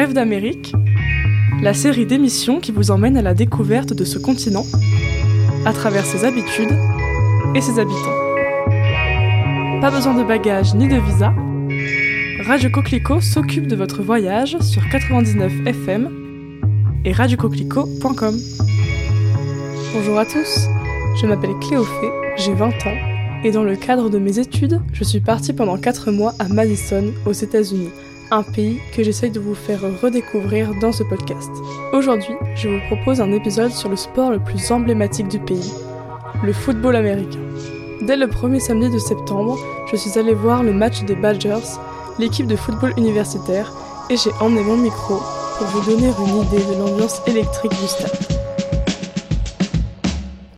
Rêve d'Amérique, la série d'émissions qui vous emmène à la découverte de ce continent, à travers ses habitudes et ses habitants. Pas besoin de bagages ni de visa, Radio Coquelicot s'occupe de votre voyage sur 99 FM et radiocoquelicot.com. Bonjour à tous, je m'appelle Cléophée, j'ai 20 ans et dans le cadre de mes études, je suis partie pendant 4 mois à Madison, aux États-Unis, un pays que j'essaye de vous faire redécouvrir dans ce podcast. Aujourd'hui, je vous propose un épisode sur le sport le plus emblématique du pays, le football américain. Dès le premier samedi de septembre, je suis allée voir le match des Badgers, l'équipe de football universitaire, et j'ai emmené mon micro pour vous donner une idée de l'ambiance électrique du stade.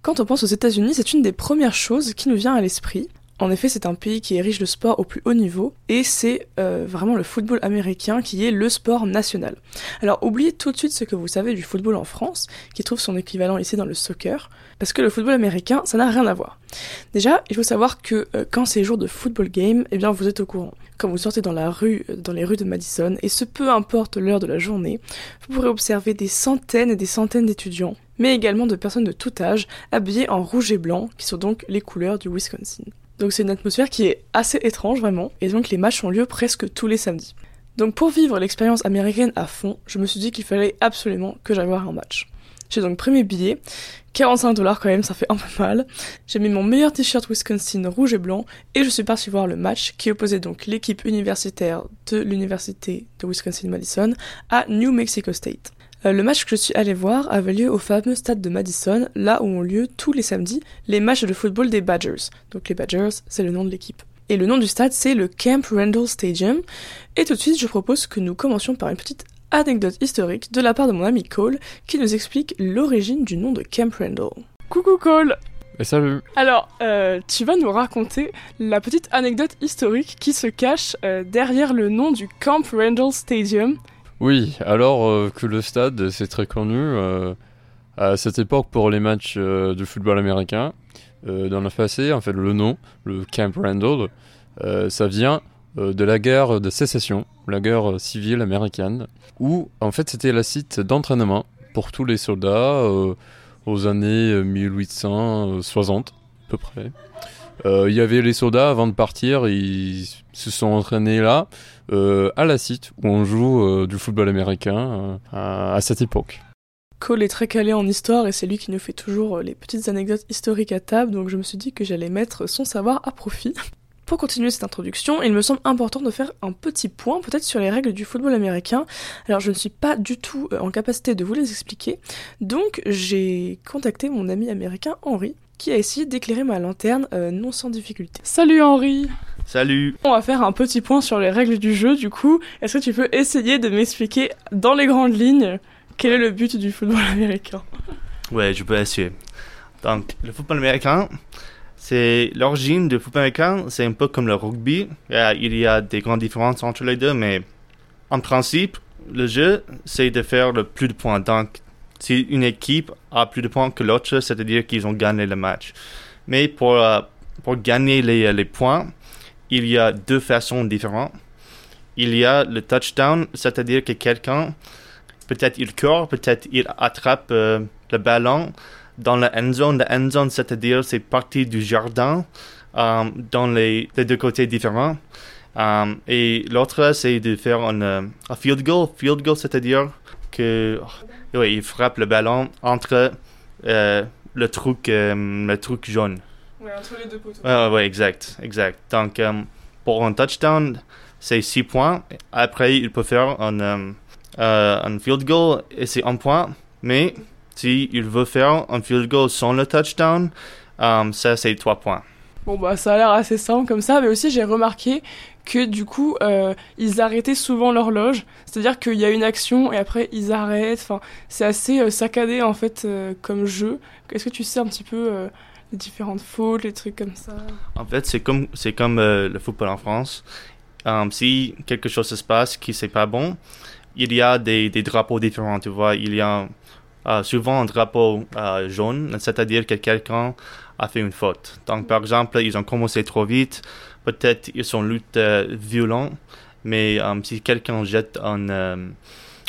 Quand on pense aux États-Unis, c'est une des premières choses qui nous vient à l'esprit. En effet, c'est un pays qui érige le sport au plus haut niveau et c'est euh, vraiment le football américain qui est le sport national. Alors oubliez tout de suite ce que vous savez du football en France, qui trouve son équivalent ici dans le soccer, parce que le football américain, ça n'a rien à voir. Déjà, il faut savoir que euh, quand c'est jour de football game, eh bien vous êtes au courant. Quand vous sortez dans la rue, euh, dans les rues de Madison, et ce peu importe l'heure de la journée, vous pourrez observer des centaines et des centaines d'étudiants, mais également de personnes de tout âge, habillées en rouge et blanc, qui sont donc les couleurs du Wisconsin. Donc c'est une atmosphère qui est assez étrange vraiment, et donc les matchs ont lieu presque tous les samedis. Donc pour vivre l'expérience américaine à fond, je me suis dit qu'il fallait absolument que j'aille voir un match. J'ai donc pris mes billets, 45 dollars quand même, ça fait un peu mal. J'ai mis mon meilleur t-shirt Wisconsin rouge et blanc et je suis parti voir le match qui opposait donc l'équipe universitaire de l'université de Wisconsin-Madison à New Mexico State. Euh, le match que je suis allé voir avait lieu au fameux stade de Madison, là où ont lieu tous les samedis les matchs de football des Badgers. Donc les Badgers, c'est le nom de l'équipe. Et le nom du stade, c'est le Camp Randall Stadium. Et tout de suite, je propose que nous commencions par une petite anecdote historique de la part de mon ami Cole, qui nous explique l'origine du nom de Camp Randall. Coucou Cole Et salut Alors, euh, tu vas nous raconter la petite anecdote historique qui se cache euh, derrière le nom du Camp Randall Stadium. Oui, alors euh, que le stade, c'est très connu euh, à cette époque pour les matchs euh, de football américain. Dans le passé, en fait, le nom, le Camp Randall, ça vient de la guerre de sécession, la guerre civile américaine, où en fait c'était le site d'entraînement pour tous les soldats aux années 1860 à peu près. Il y avait les soldats avant de partir, ils se sont entraînés là, à la site où on joue euh, du football américain euh, à, cette époque. Cole est très calé en histoire et c'est lui qui nous fait toujours euh, les petites anecdotes historiques à table, donc je me suis dit que j'allais mettre son savoir à profit. Pour continuer cette introduction, il me semble important de faire un petit point peut-être sur les règles du football américain. Alors je ne suis pas du tout euh, en capacité de vous les expliquer, donc j'ai contacté mon ami américain Henri, qui a essayé d'éclairer ma lanterne euh, non sans difficulté. Salut Henri Salut. On va faire un petit point sur les règles du jeu du coup. Est-ce que tu peux essayer de m'expliquer dans les grandes lignes quel est le but du football américain? Ouais, je peux essayer. Donc, le football américain, c'est l'origine du football américain, c'est un peu comme le rugby. Il y a des grandes différences entre les deux, mais en principe, le jeu, c'est de faire le plus de points. Donc, si une équipe a plus de points que l'autre, c'est-à-dire qu'ils ont gagné le match. Mais pour, euh, pour gagner les, les points, il y a deux façons différentes. Il y a le touchdown, c'est-à-dire que quelqu'un, peut-être il court, peut-être il attrape euh, le ballon dans la end zone. La end zone, c'est-à-dire c'est partie du jardin euh, dans les, les deux côtés différents. Euh, et l'autre, c'est de faire un, euh, un field goal. Field goal, c'est-à-dire que oui, il frappe le ballon entre euh, le truc, euh, le truc jaune. Ouais, entre les deux poteaux. Ouais, ouais, ouais, exact, exact. Donc, euh, pour un touchdown, c'est 6 points. Après, il peut faire un, un field goal et c'est 1 point. Mais si il veut faire un field goal sans le touchdown, ça, c'est 3 points. Bon bah ça a l'air assez simple comme ça, mais aussi j'ai remarqué que du coup euh, ils arrêtaient souvent l'horloge, c'est-à-dire qu'il y a une action et après ils arrêtent, enfin c'est assez euh, saccadé en fait euh, comme jeu. Est-ce que tu sais un petit peu les différentes fautes, les trucs comme ça? En fait, c'est comme, c'est comme le football en France. Si quelque chose se passe qui c'est pas bon, il y a des, des drapeaux différents, tu vois. Il y a souvent un drapeau jaune, c'est-à-dire que quelqu'un a fait une faute. Donc, par exemple, ils ont commencé trop vite, peut-être ils sont lutte euh, violents, mais euh, si quelqu'un jette un, euh,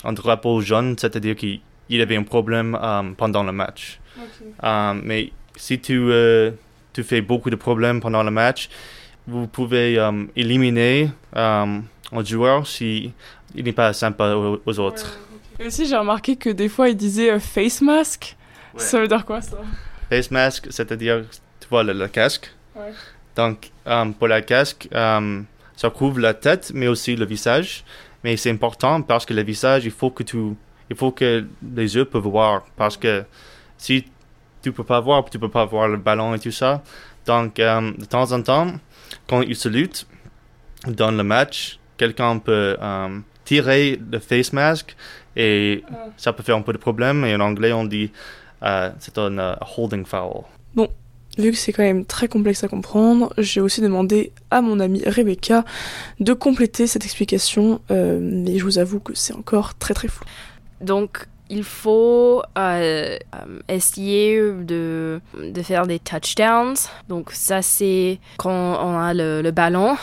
un drapeau jaune, c'est-à-dire qu'il avait un problème pendant le match. mais si tu, tu fais beaucoup de problèmes pendant le match, vous pouvez éliminer un joueur si il n'est pas sympa aux, autres. Et aussi, j'ai remarqué que des fois, il disait face mask. Ça veut dire quoi ça? Face mask, c'est-à-dire, tu vois, le, casque. Donc, pour le casque, ça couvre la tête, mais aussi le visage. Mais c'est important parce que le visage, il faut que tu, il faut que les yeux peuvent voir. Parce que si tu peux pas voir, tu peux pas voir le ballon et tout ça. Donc, euh, de temps en temps, quand ils se luttent dans le match, quelqu'un peut euh, tirer le face mask et ça peut faire un peu de problème. Et en anglais, on dit euh, c'est un holding foul. Bon, Vu que c'est quand même très complexe à comprendre, j'ai aussi demandé à mon amie Rebecca de compléter cette explication, euh, mais je vous avoue que c'est encore très très flou. Donc, il faut euh, essayer de, de, faire des touchdowns. Donc, ça, c'est quand on a le, ballon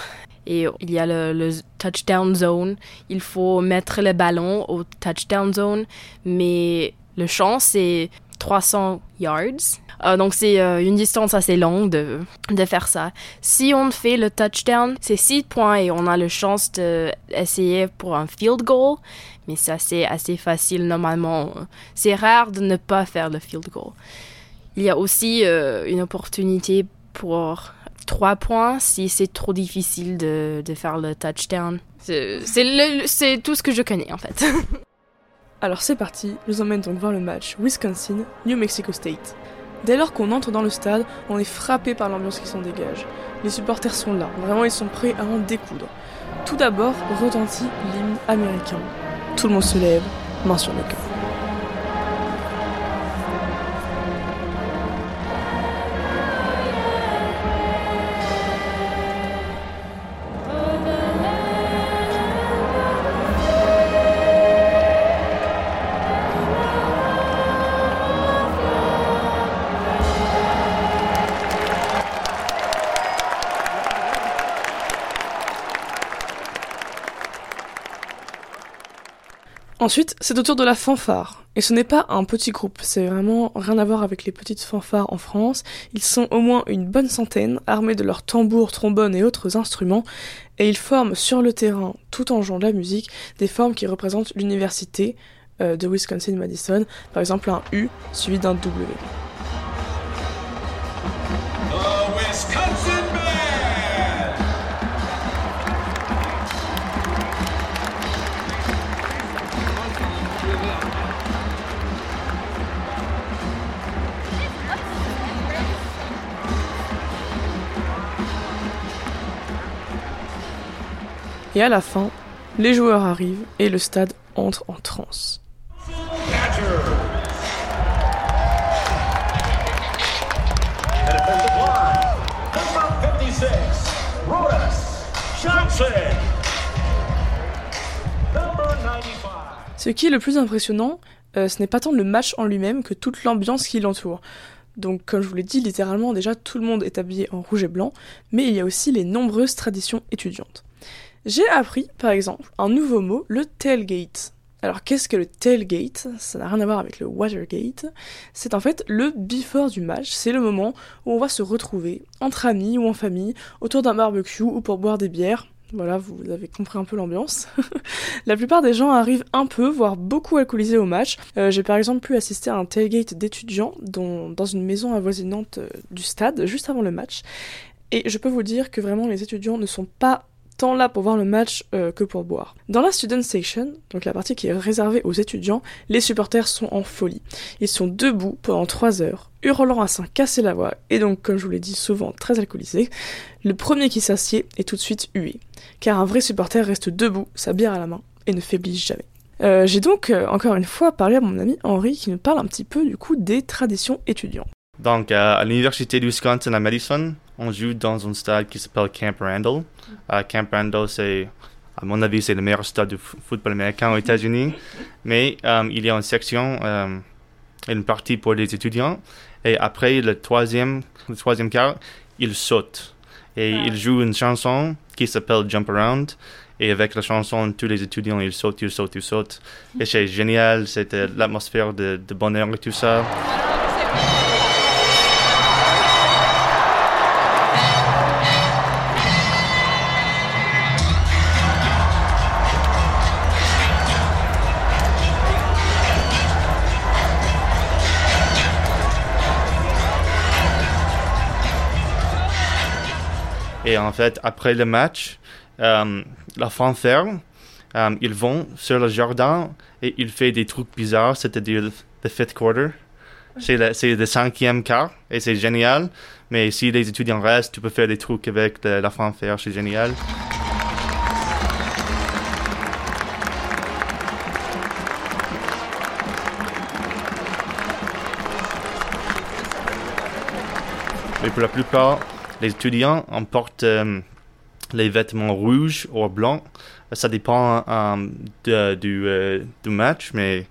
et il y a le, le, touchdown zone. Il faut mettre le ballon au touchdown zone, mais le champ, c'est 300 yards. Euh, donc c'est euh, une distance assez longue de, de, faire ça. Si on fait le touchdown, c'est 6 points et on a la chance d'essayer pour un field goal. Mais ça c'est assez facile normalement. C'est rare de ne pas faire le field goal. Il y a aussi euh, une opportunité pour 3 points si c'est trop difficile de, de, faire le touchdown. C'est tout ce que je connais en fait. Alors c'est parti, je vous emmène donc voir le match Wisconsin-New Mexico State. Dès lors qu'on entre dans le stade, on est frappé par l'ambiance qui s'en dégage. Les supporters sont là, vraiment ils sont prêts à en découdre. Tout d'abord retentit l'hymne américain. Tout le monde se lève, main sur le cœur. Ensuite, c'est au tour de la fanfare. Et ce n'est pas un petit groupe, c'est vraiment rien à voir avec les petites fanfares en France. Ils sont au moins une bonne centaine, armés de leurs tambours, trombones et autres instruments, et ils forment sur le terrain, tout en jouant de la musique, des formes qui représentent l'université euh, de Wisconsin-Madison, par exemple un U suivi d'un W. Et à la fin, les joueurs arrivent et le stade entre en transe. Ce qui est le plus impressionnant, euh, ce n'est pas tant le match en lui-même que toute l'ambiance qui l'entoure. Donc comme je vous l'ai dit, littéralement déjà tout le monde est habillé en rouge et blanc, mais il y a aussi les nombreuses traditions étudiantes. J'ai appris, par exemple, un nouveau mot, le tailgate. Alors qu'est-ce que le tailgate? Ça n'a rien à voir avec le Watergate. C'est en fait le before du match. C'est le moment où on va se retrouver entre amis ou en famille autour d'un barbecue ou pour boire des bières. Voilà, vous avez compris un peu l'ambiance. la plupart des gens arrivent un peu, voire beaucoup alcoolisés au match. Euh, j'ai par exemple pu assister à un tailgate d'étudiants dans une maison avoisinante euh, du stade juste avant le match. Et je peux vous dire que vraiment les étudiants ne sont pas là pour voir le match euh, que pour boire. Dans la student section, donc la partie qui est réservée aux étudiants, les supporters sont en folie. Ils sont debout pendant 3 heures, hurlant à s'en casser la voix, et donc comme je vous l'ai dit souvent très alcoolisés. Le premier qui s'assied est tout de suite hué, car un vrai supporter reste debout, sa bière à la main, et ne faiblit jamais. Euh, j'ai donc euh, encore une fois parlé à mon ami Henri qui nous parle un petit peu du coup des traditions étudiantes. Donc à l'université du Wisconsin à Madison, on joue dans un stade qui s'appelle Camp Randall. Uh, Camp Randall, c'est, à mon avis, c'est le meilleur stade de football américain aux États-Unis. Mais um, il y a une section, um, une partie pour les étudiants. Et après le troisième, le troisième quart, ils sautent. Et ah. ils jouent une chanson qui s'appelle Jump Around. Et avec la chanson, tous les étudiants, ils sautent, ils sautent, ils sautent. Et c'est génial, c'était l'atmosphère de, de bonheur et tout ça. Et en fait, après le match, euh, la fanfare, euh, ils vont sur le jardin et ils font des trucs bizarres, c'est-à-dire le fifth quarter. C'est le, le cinquième quart et c'est génial. Mais si les étudiants restent, tu peux faire des trucs avec la fanfare, c'est génial. Mais pour la plupart, les étudiants emportent euh, les vêtements rouges ou blancs. Ça dépend euh, de- du, euh, du match, mais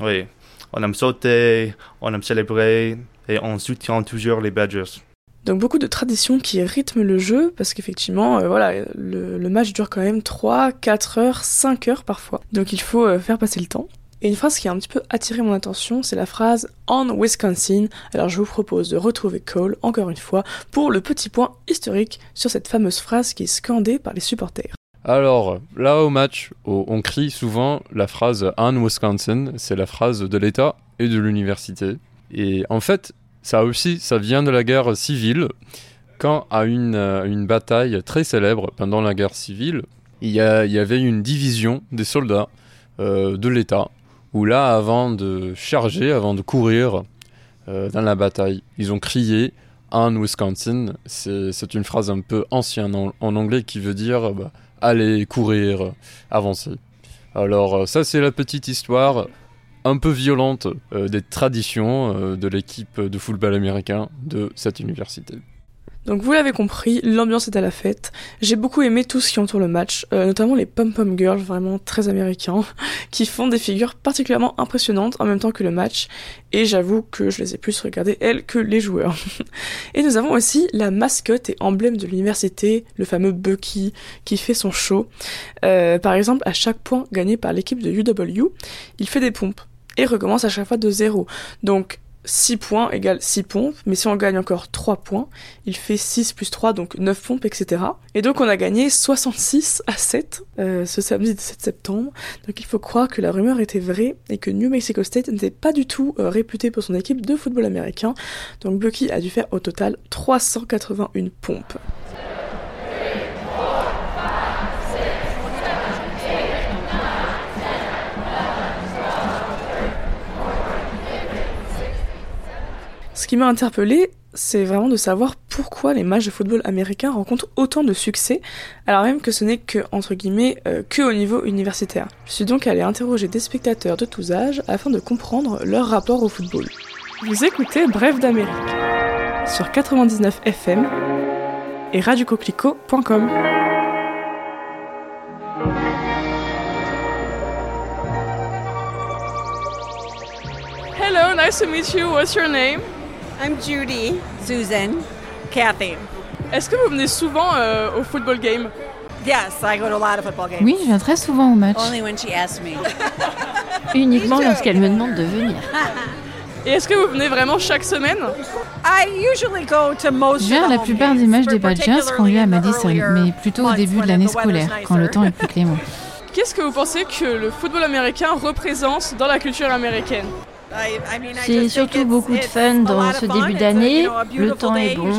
oui, on aime sauter, on aime célébrer et on soutient toujours les Badgers. Donc beaucoup de traditions qui rythment le jeu, parce qu'effectivement, voilà, le, match dure quand même 3, 4 heures, 5 heures parfois. Donc il faut faire passer le temps. Et une phrase qui a un petit peu attiré mon attention, c'est la phrase On Wisconsin. Alors je vous propose de retrouver Cole, encore une fois, pour le petit point historique sur cette fameuse phrase qui est scandée par les supporters. Alors, là au match, on crie souvent la phrase On Wisconsin, c'est la phrase de l'État et de l'université. Et en fait, ça aussi, ça vient de la guerre civile. Quand à une, euh, bataille très célèbre pendant la guerre civile, il y, a- il y avait une division des soldats euh, de l'État, où là, avant de charger, avant de courir euh, dans la bataille, ils ont crié On Wisconsin. C'est une phrase un peu ancienne en, en anglais qui veut dire euh, bah, aller courir, avancer. Alors euh, ça c'est la petite histoire un peu violente des traditions de l'équipe de football américain de cette université. Donc vous l'avez compris, l'ambiance est à la fête. J'ai beaucoup aimé tout ce qui entoure le match, euh, notamment les pom-pom girls, vraiment très américains, qui font des figures particulièrement impressionnantes en même temps que le match. Et j'avoue que je les ai plus regardées elles que les joueurs. et nous avons aussi la mascotte et emblème de l'université, le fameux Bucky, qui fait son show. Euh, par exemple, à chaque point gagné par l'équipe de UW, il fait des pompes et recommence à chaque fois de zéro. Donc 6 points égale 6 pompes, mais si on gagne encore 3 points, il fait 6 plus 3, donc 9 pompes, etc. Et donc on a gagné 66 à 7 euh, ce samedi 17 septembre. Donc il faut croire que la rumeur était vraie et que New Mexico State n'était pas du tout euh, réputé pour son équipe de football américain. Donc Bucky a dû faire au total 381 pompes. Ce qui m'a interpellé, c'est vraiment de savoir pourquoi les matchs de football américain rencontrent autant de succès, alors même que ce n'est que, entre guillemets, euh, que au niveau universitaire. Je suis donc allé interroger des spectateurs de tous âges afin de comprendre leur rapport au football. Vous écoutez Bref d'Amérique sur 99 FM et radiococlico.com. Hello, nice to meet you. What's your name? I'm Judy. Susan. Kathy. Est-ce que vous venez souvent euh, au football game? Yes, I go to a lot of football games. Oui, je viens très souvent au match. Only when she asks me. Uniquement lorsqu'elle me demande de venir. Et est-ce que vous venez vraiment chaque semaine? I usually go to most Je viens à of la plupart des matchs des Badgers qui ont lieu à Madison, mais plutôt au début de l'année when the weather's scolaire, quand le temps est plus clément. Qu'est-ce que vous pensez que le football américain représente dans la culture américaine? C'est surtout it's- beaucoup de fun dans ce début d'année. Le temps est bon.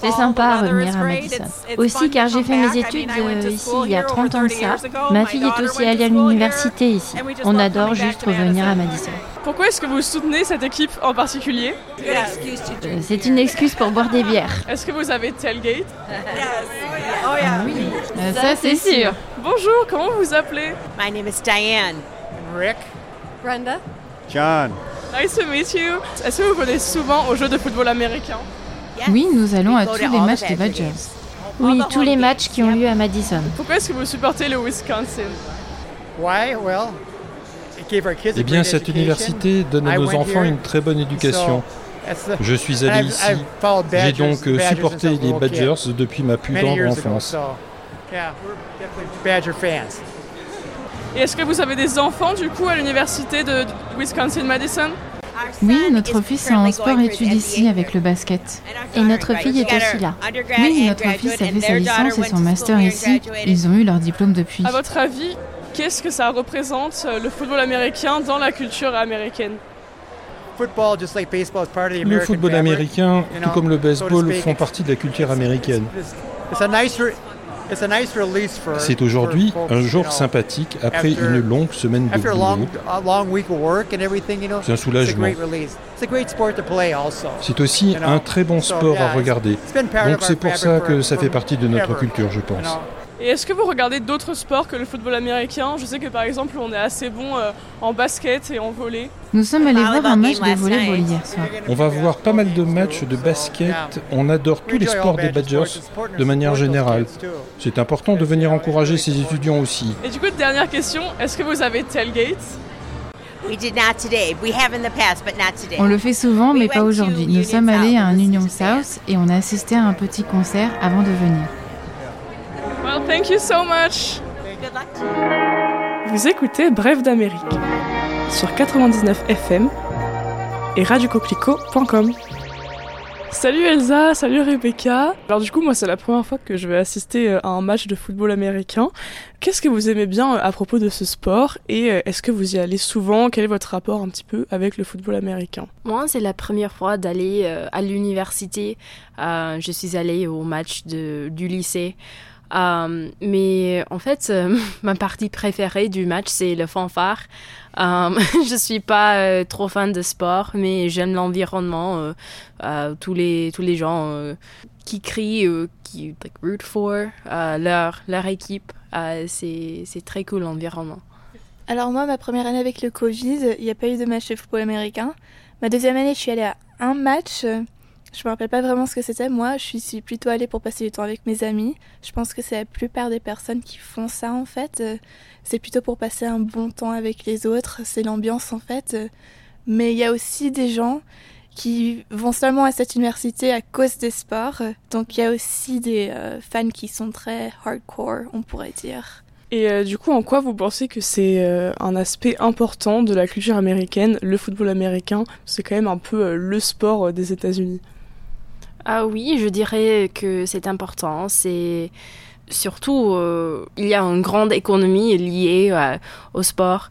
C'est sympa the à weather revenir is à. Madison. Aussi car to j'ai come fait mes études euh, ici il y a here 30 ans de 30 ça. Ma My fille est daughter aussi went to allée à l'université here, ici. On adore juste to revenir à Madison. Pourquoi est-ce que vous soutenez cette équipe en particulier. Euh, C'est une excuse pour boire des bières. Est-ce que vous avez tailgate? Yes. Oh yeah. Euh, ça, c'est sûr. Bonjour, comment vous vous appelez? My name is Diane. Rick, Brenda. John. Nice to meet you. Est-ce que vous venez souvent aux jeux de football américain Oui, nous allons à tous to les matchs the des Badger Badgers. Oui, tous les matchs qui ont lieu à Madison. Pourquoi est-ce que vous supportez le Wisconsin? Why? Well, it gave our kids a Eh bien, cette education. université donne à I nos went enfants here, une très bonne éducation. That's the- Je suis allé ici. J'ai Badgers- donc euh, supporté les Badgers depuis ma plus many tendre enfance. so Yeah, we're definitely Badger fans. Et est-ce que vous avez des enfants du coup à l'université de Wisconsin-Madison Oui, notre fils est en sport-études ici avec le basket. Et notre fille est aussi là. Oui, notre fils a fait sa licence et son master ici. Ils ont eu leur diplôme depuis. À votre avis, qu'est-ce que ça représente euh, le football américain dans la culture américaine? Football, just like baseball, is part of the Le American football américain, tout comme le baseball, font partie de la culture américaine. C'est aujourd'hui un jour sympathique après une longue semaine de boulot. a long week of work and everything, you know, C'est un it's a soulagement. great release. It's a great sport to play also. C'est aussi un très bon sport à regarder. it's been part Donc c'est pour ça que ça fait partie de notre culture, je pense. Et est-ce que vous regardez d'autres sports que le football américain? Je sais que par exemple on est assez bon euh, en basket et en volley. Nous sommes allés voir un Volleyball match de volleyball hier soir. On va voir pas mal de matchs de basket. On adore tous les sports des Badgers de manière générale. C'est important de venir encourager ces étudiants aussi. Et du coup, dernière question, est-ce que vous avez tailgate? We did not today. We have in the past, but not today. On le fait souvent, mais pas aujourd'hui. Nous sommes allés à un Union South et on a assisté à un petit concert avant de venir. Thank you so much Good luck. Vous écoutez Bref d'Amérique sur 99 FM et radiocoquelicot.com. Salut Elsa, salut Rebecca. Alors du coup, moi c'est la première fois que je vais assister euh, à un match de football américain. Qu'est-ce que vous aimez bien euh, à propos de ce sport et euh, est-ce que vous y allez souvent? Quel est votre rapport un petit peu avec le football américain? Moi, c'est la première fois d'aller à l'université. Euh, je suis allée au match de, du lycée. Euh, mais en fait, euh, ma partie préférée du match, c'est le fanfare. Euh, je suis pas euh, trop fan de sport, mais j'aime l'environnement. tous les tous les gens qui crient, qui like, root for leur leur équipe. C'est c'est très cool l'environnement. Alors moi, ma première année avec le Covid, il n'y a pas eu de match de football américain. Ma deuxième année, je suis allée à un match. Je me rappelle pas vraiment ce que c'était. Moi, je suis plutôt allée pour passer du temps avec mes amis. Je pense que c'est la plupart des personnes qui font ça en fait. Euh, C'est plutôt pour passer un bon temps avec les autres. C'est l'ambiance en fait. Euh, Mais il y a aussi des gens qui vont seulement à cette université à cause des sports. Donc il y a aussi des euh, fans qui sont très hardcore, on pourrait dire. Et du coup, en quoi vous pensez que c'est un aspect important de la culture américaine, le football américain? C'est quand même un peu le sport des États-Unis. Ah oui, je dirais que c'est important. C'est surtout euh, il y a une grande économie liée euh, au sport.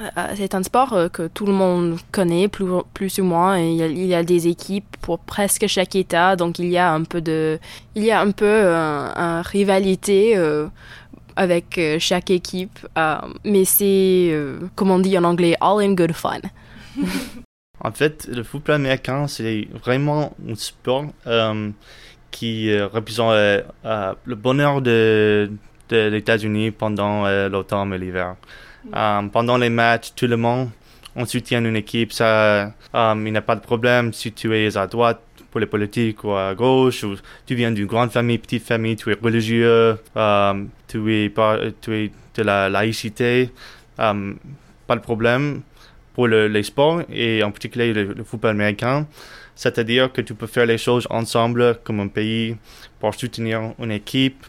Euh, c'est un sport que tout le monde connaît plus, ou moins. Il, y a, il y a des équipes pour presque chaque État, donc il y a un peu de, il y a un peu un rivalité avec chaque équipe. Mais c'est, euh, comme on dit en anglais, all in good fun. En fait, le football américain, c'est vraiment un sport euh, qui euh, représente euh, le bonheur de, de l'États-Unis pendant l'automne et l'hiver. Euh, pendant les matchs, tout le monde, on soutient une équipe. Ça, il n'y a pas de problème si tu es à droite pour les politiques ou à gauche, ou tu viens d'une grande famille, petite famille, tu es religieux, tu, es tu es de la laïcité. Pas de problème pour le- les sports et en particulier le, football américain. C'est-à-dire que tu peux faire les choses ensemble comme un pays pour soutenir une équipe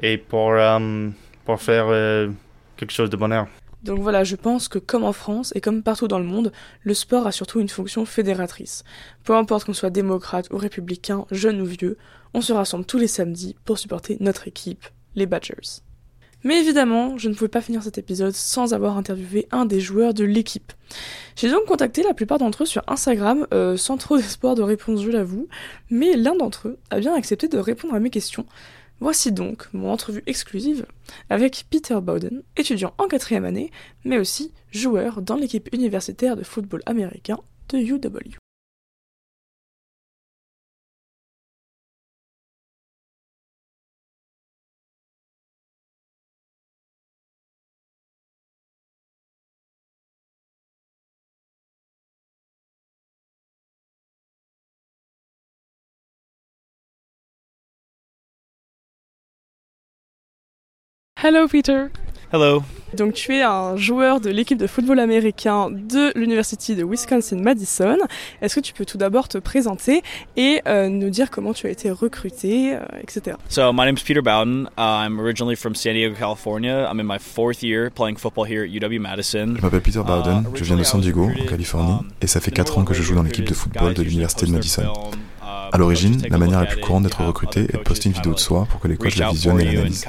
et pour, euh, pour faire euh, quelque chose de bonheur. Donc voilà, je pense que comme en France et comme partout dans le monde, le sport a surtout une fonction fédératrice. Peu importe qu'on soit démocrate ou républicain, jeune ou vieux, on se rassemble tous les samedis pour supporter notre équipe, les Badgers. Mais évidemment, je ne pouvais pas finir cet épisode sans avoir interviewé un des joueurs de l'équipe. J'ai donc contacté la plupart d'entre eux sur Instagram, euh, sans trop d'espoir de réponse, je l'avoue, mais l'un d'entre eux a bien accepté de répondre à mes questions. Voici donc mon entrevue exclusive avec Peter Bowden, étudiant en quatrième année, mais aussi joueur dans l'équipe universitaire de football américain de UW. Hello Peter. Hello. Donc tu es un joueur de l'équipe de football américain de l'université de Wisconsin-Madison. Est-ce que tu peux tout d'abord te présenter et euh, nous dire comment tu as été recruté, euh, etc. So my name is Peter Bowden. Uh, I'm originally from San Diego, California. I'm in my fourth year playing football here at UW-Madison. Je m'appelle Peter Bowden, je viens de San Diego, en Californie, et ça fait 4 ans que je joue dans l'équipe de football de l'université de Madison. À l'origine, la manière la plus courante d'être recruté est de poster une vidéo de soi pour que les coachs la visionnent et l'analysent.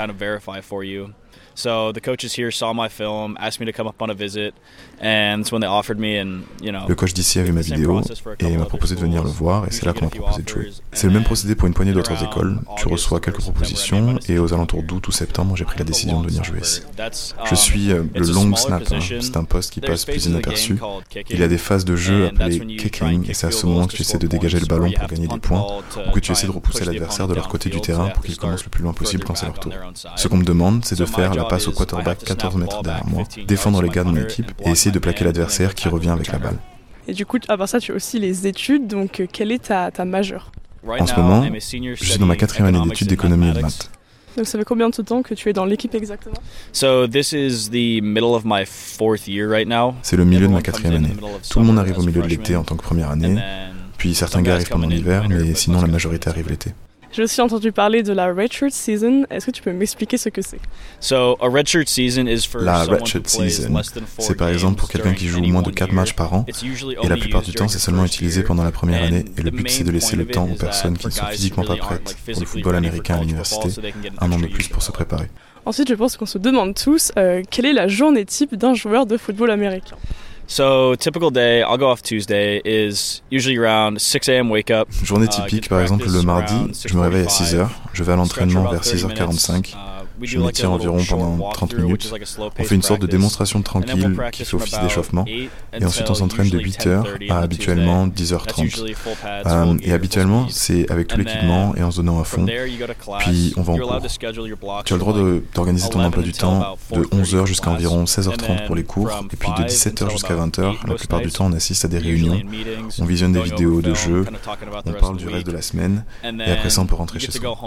So the coaches here saw my film, asked me to come up on a visit, and that's when they offered me. And you know, le coach d'ici a vu ma vidéo et m'a proposé de venir le voir, et c'est là qu'on m'a proposé de jouer. C'est le même procédé pour une poignée d'autres écoles. Tu reçois quelques propositions, et aux alentours d'août ou septembre, j'ai pris la décision de venir jouer ici. Je suis euh, le long snapper. C'est un poste qui passe plus inaperçu. Il y a des phases de jeu appelées kicking, et c'est à ce moment que tu essaies de dégager le ballon pour gagner des points, ou que tu essaies de repousser l'adversaire de leur côté du terrain pour qu'ils commencent le plus loin possible quand c'est leur tour. Ce qu'on me demande, c'est de faire la passe au quarterback 14 mètres derrière moi, défendre les gars de mon équipe et essayer de plaquer l'adversaire qui revient avec la balle. Et du coup, à part ça, tu as aussi les études, donc euh, quelle est ta, ta majeure? En ce moment, je suis dans ma quatrième année d'études d'économie et de maths. Donc ça fait combien de temps que tu es dans l'équipe exactement? C'est le milieu de ma quatrième année. Tout le monde arrive au milieu de l'été en tant que première année, puis certains gars arrivent pendant l'hiver, mais sinon la majorité arrive l'été. J'ai aussi entendu parler de la redshirt season. Est-ce que tu peux m'expliquer ce que c'est? La redshirt season, c'est par exemple pour quelqu'un qui joue moins de 4 matchs par an, et la plupart du temps c'est seulement utilisé pendant la première année, et le but c'est de laisser le temps aux personnes qui ne sont physiquement pas prêtes pour le football américain à l'université, un an de plus pour se préparer. Ensuite, je pense qu'on se demande tous euh, quelle est la journée type d'un joueur de football américain? So, typical day, I'll go off Tuesday, is usually around 6 a.m. wake up. Journée uh, typique, par exemple, le mardi, je me réveille à 6 h je vais à l'entraînement vers 6h45. Je m'étire environ pendant 30 minutes. On fait une sorte de démonstration tranquille qui fait office d'échauffement. Et ensuite, on s'entraîne de 8h à habituellement 10h30. Euh, et habituellement, c'est avec tout l'équipement et en se donnant à fond. Puis, on va en cours. Tu as le droit d'organiser ton emploi du temps de 11h jusqu'à environ 16h30 pour les cours. Et puis, de 17h jusqu'à 20h, la plupart du temps, on assiste à des réunions. On visionne des vidéos de jeux. On parle du reste de la semaine. Et après ça, on peut rentrer chez soi.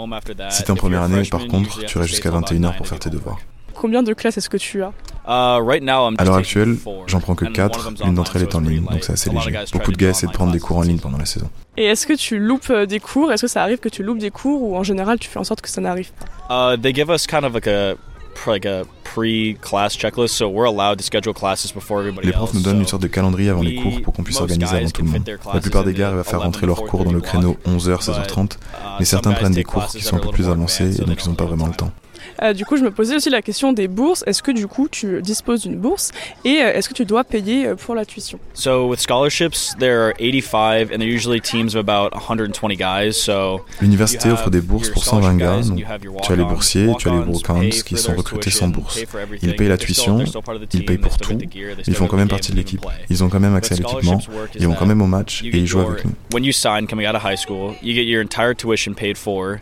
Si t'es en première année, par contre, tu restes jusqu'à 20 21h pour faire tes devoirs. Combien de classes est-ce que tu as uh, À l'heure actuelle, j'en prends que 4, l'une d'entre elles est en ligne, donc c'est assez léger. Beaucoup de gars essaient de prendre des cours en ligne pendant la saison. Et est-ce que tu loupes euh, des cours? Est-ce que ça arrive que tu loupes des cours ou en général tu fais en sorte que ça n'arrive pas? Uh, They give us kind of like a like a pre-class checklist, so we're allowed to schedule classes before everybody Les profs nous donnent une sorte de calendrier avant les cours pour qu'on puisse organiser avant tout le monde. La plupart des gars arrivent à faire rentrer leurs cours dans le créneau 11h, 16h30, mais certains prennent des cours qui sont un peu plus avancés et donc ils n'ont pas vraiment le temps. Euh, du coup, je me posais aussi la question des bourses. Est-ce que du coup, tu disposes d'une bourse et euh, est-ce que tu dois payer euh, pour la tuition? So with scholarships, there are 85 and they're usually teams of about 120 guys. So l'université offre des bourses pour 120 gars. Donc tu as les boursiers, tu as les walk-ons qui sont recrutés sans bourse. Ils payent la tuition, ils payent pour tout. Ils font quand même partie de l'équipe. Ils ont quand même accès à l'équipement. Ils vont quand même au match et ils jouent avec nous. When you sign coming out of high school, you get your entire tuition paid for.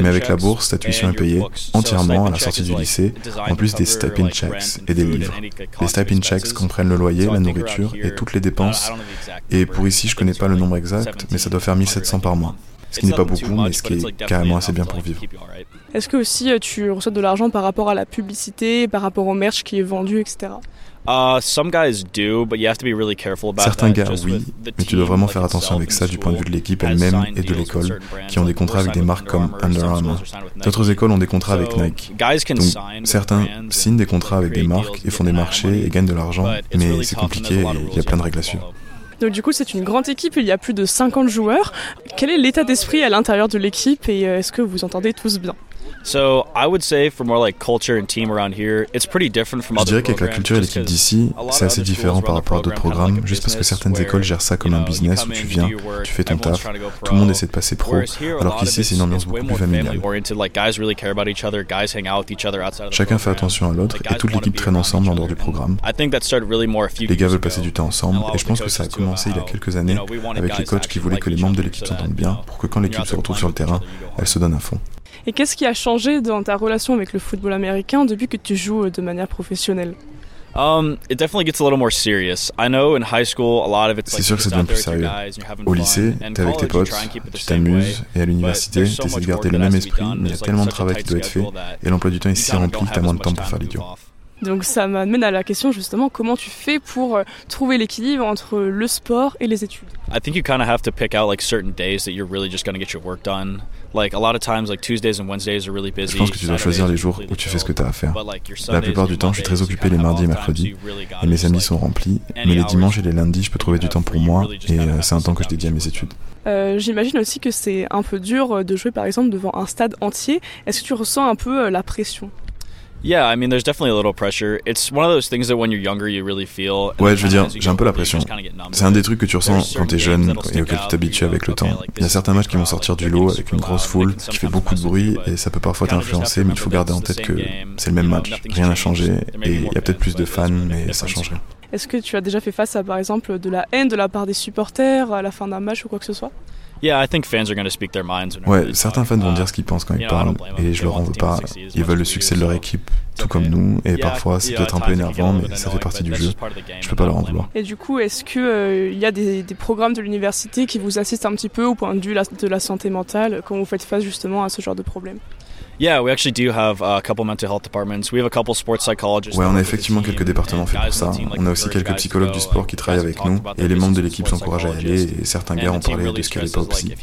Mais avec la bourse, ta tuition est payée entièrement à la sortie du lycée, en plus des stipend checks et des livres. Les stipend checks comprennent le loyer, la nourriture et toutes les dépenses. Et pour ici, je connais pas le nombre exact, mais ça doit faire 1700 par mois. Ce qui n'est pas beaucoup, mais ce qui est carrément assez bien pour vivre. Est-ce que aussi euh, tu reçois de l'argent par rapport à la publicité, par rapport au merch qui est vendu, etc. Certains gars, oui, mais tu dois vraiment faire attention avec ça du point de vue de l'équipe elle-même et de l'école, qui ont des contrats avec des marques comme Under Armour. D'autres écoles ont des contrats avec Nike. Donc, certains signent des contrats avec des marques et font des marchés et gagnent de l'argent, mais c'est compliqué et il y a plein de règles à suivre. Donc du coup, c'est une grande équipe, il y a plus de 50 joueurs. Quel est l'état d'esprit à l'intérieur de l'équipe et euh, est-ce que vous entendez tous bien? Je dirais qu'avec la culture et l'équipe d'ici, c'est assez différent par rapport à d'autres programmes, juste parce que certaines écoles gèrent ça comme un business où tu viens, tu fais ton taf, tout le monde essaie de passer pro, alors qu'ici c'est une ambiance beaucoup plus familiale. Chacun fait attention à l'autre et toute l'équipe traîne ensemble en dehors du programme. Les gars veulent passer du temps ensemble et je pense que ça a commencé il y a quelques années avec les coachs qui voulaient que les membres de l'équipe s'entendent bien pour que quand l'équipe se retrouve sur le terrain, elle se donne à fond. Et qu'est-ce qui a changé dans ta relation avec le football américain depuis que tu joues euh, de manière professionnelle? Um, it definitely gets a little more serious. I know in high school, a lot of it's C'est sûr que ça devient plus sérieux. Au lycée, t'es avec tes potes, tu t'amuses, et à l'université, t'essaies de garder le même esprit, mais il y a tellement de travail qui doit être fait, et l'emploi du temps est si rempli que t'as moins de temps pour faire l'idiot. Donc ça m'amène à la question justement comment tu fais pour euh, trouver l'équilibre entre le sport et les études? I think you kind of have to pick out like certain days that you're really just going to get your work done. Like a lot of times like Tuesdays and Wednesdays are really busy. Je pense que tu dois choisir les jours où tu fais ce que tu as à faire. La plupart du temps, je suis très occupé les mardis et mercredis et mes samedis sont remplis, mais les dimanches et les lundis, je peux trouver du temps pour moi et euh, c'est un temps que je dédie à mes études. Euh, J'imagine aussi que c'est un peu dur de jouer par exemple devant un stade entier. Est-ce que tu ressens un peu euh, la pression? Yeah, I mean, there's definitely a little pressure. It's one of those things that when you're younger, you really feel. Ouais, je veux dire, j'ai un peu la pression. C'est un des trucs que tu ressens quand t'es jeune et auquel tu t'habitues avec le temps. Il y a certains matchs qui vont sortir du lot avec une grosse foule qui fait beaucoup de bruit et ça peut parfois t'influencer, mais il faut garder en tête que c'est le même match. Rien n'a changé et il y a peut-être plus de fans, mais ça change rien. Est-ce que tu as déjà fait face à, par exemple, de la haine de la part des supporters à la fin d'un match ou quoi que ce soit? Ouais, certains fans vont dire ce qu'ils pensent quand ils parlent, et je leur en veux pas. Ils veulent le succès de leur équipe, tout comme nous, et parfois c'est peut-être un peu énervant, mais ça fait partie du jeu. Je peux pas leur en vouloir. Et du coup, est-ce qu'il euh, y a des, programmes de l'université qui vous assistent un petit peu au point de vue de la santé mentale quand vous faites face justement à ce genre de problème? Yeah, we actually do have a couple mental health departments. We have a couple sports psychologists. Ouais, on a effectivement quelques départements faits pour ça. On a aussi quelques psychologues du sport qui travaillent avec nous et les membres de l'équipe s'encouragent à y aller et certains gars ont parlé de ce qu'elle est pas au psy.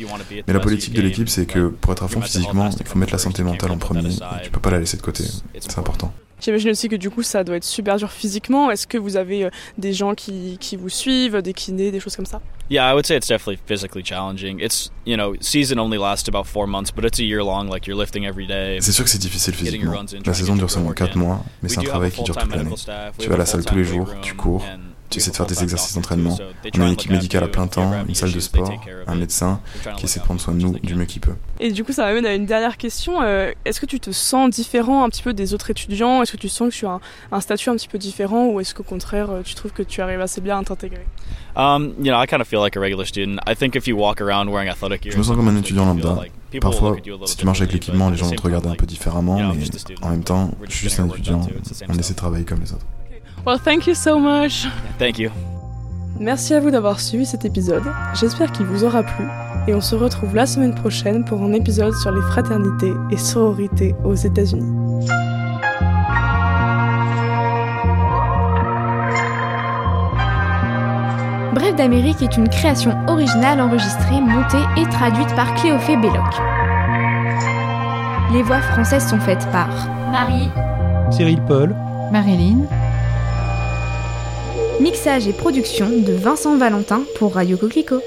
Mais la politique de l'équipe, c'est que pour être à fond physiquement, il faut mettre la santé mentale en premier et tu peux pas la laisser de côté. C'est important. J'imagine aussi que du coup ça doit être super dur physiquement. Est-ce que vous avez euh, des gens qui, qui vous suivent, des kinés, des choses comme ça? Yeah, I would say it's definitely physically challenging. It's, you know, season only lasts about four months, but it's a year long, like you're lifting every day. C'est sûr que c'est difficile physiquement. La saison dure seulement 4 mois, mais c'est un travail qui dure toute l'année. Tu vas à la salle tous les jours, tu cours, tu essaies de faire des exercices d'entraînement. On a une équipe médicale à plein temps, une salle de sport, un médecin qui essaie de prendre soin de nous du mieux qu'il peut. Et du coup, ça m'amène à une dernière question. Euh, est-ce que tu te sens différent un petit peu des autres étudiants? Est-ce que tu sens que tu as un, statut un petit peu différent ou est-ce qu'au contraire, euh, tu trouves que tu arrives assez bien à t'intégrer? Um, you know, I kind of feel like a regular student. I think if you walk around wearing athletic gear, je me sens comme un étudiant lambda. Parfois, si tu marches avec l'équipement, les gens vont te regarder un peu différemment, mais en même temps, je suis juste un étudiant. On essaie de travailler comme les autres. Well, thank you so much. Thank you. Merci à vous d'avoir suivi cet épisode, j'espère qu'il vous aura plu et on se retrouve la semaine prochaine pour un épisode sur les fraternités et sororités aux États-Unis. Bref d'Amérique est une création originale enregistrée, montée et traduite par Cléophée Belloc. Les voix françaises sont faites par Marie, Cyril Paul, Marilyn, Mixage et production de Vincent Valentin pour Radio Coquelicot.